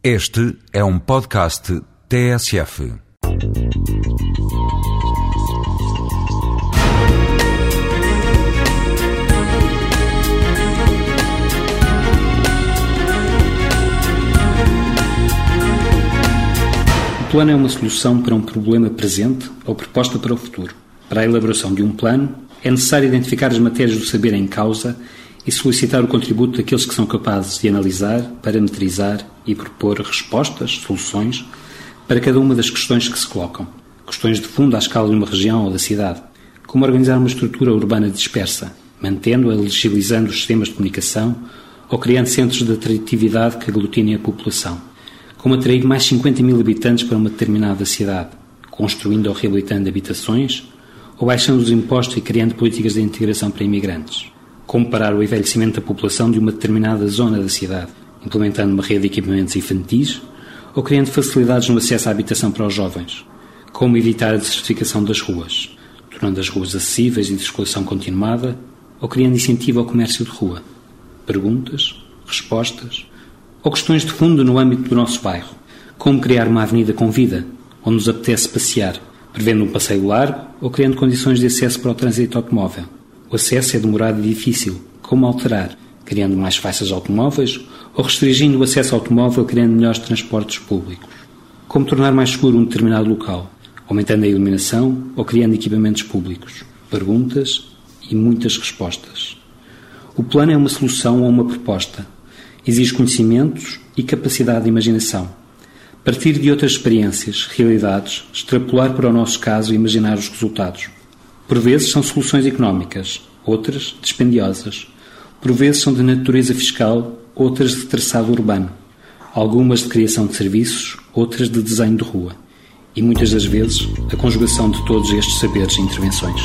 Este é um podcast TSF. O plano é uma solução para um problema presente ou proposta para o futuro. Para a elaboração de um plano, é necessário identificar as matérias do saber em causa e solicitar o contributo daqueles que são capazes de analisar, parametrizar e propor respostas, soluções, para cada uma das questões que se colocam. Questões de fundo à escala de uma região ou da cidade. Como organizar uma estrutura urbana dispersa, mantendo-a, legibilizando os sistemas de comunicação ou criando centros de atratividade que aglutinem a população como atrair mais 50 mil habitantes para uma determinada cidade, construindo ou reabilitando habitações, ou baixando os impostos e criando políticas de integração para imigrantes. Como parar o envelhecimento da população de uma determinada zona da cidade, implementando uma rede de equipamentos infantis, ou criando facilidades no acesso à habitação para os jovens. Como evitar a desertificação das ruas, tornando as ruas acessíveis e de circulação continuada, ou criando incentivo ao comércio de rua. Perguntas, respostas, ou questões de fundo no âmbito do nosso bairro, como criar uma avenida com vida, onde nos apetece passear, prevendo um passeio largo ou criando condições de acesso para o trânsito automóvel. O acesso é demorado e difícil. Como alterar? Criando mais faixas automóveis ou restringindo o acesso ao automóvel, criando melhores transportes públicos? Como tornar mais seguro um determinado local? Aumentando a iluminação ou criando equipamentos públicos? Perguntas e muitas respostas. O plano é uma solução ou uma proposta, exige conhecimentos e capacidade de imaginação. Partir de outras experiências, realidades, extrapolar para o nosso caso e imaginar os resultados. Por vezes são soluções económicas, outras dispendiosas. Por vezes são de natureza fiscal, outras de traçado urbano. Algumas de criação de serviços, outras de desenho de rua. E muitas das vezes a conjugação de todos estes saberes e intervenções.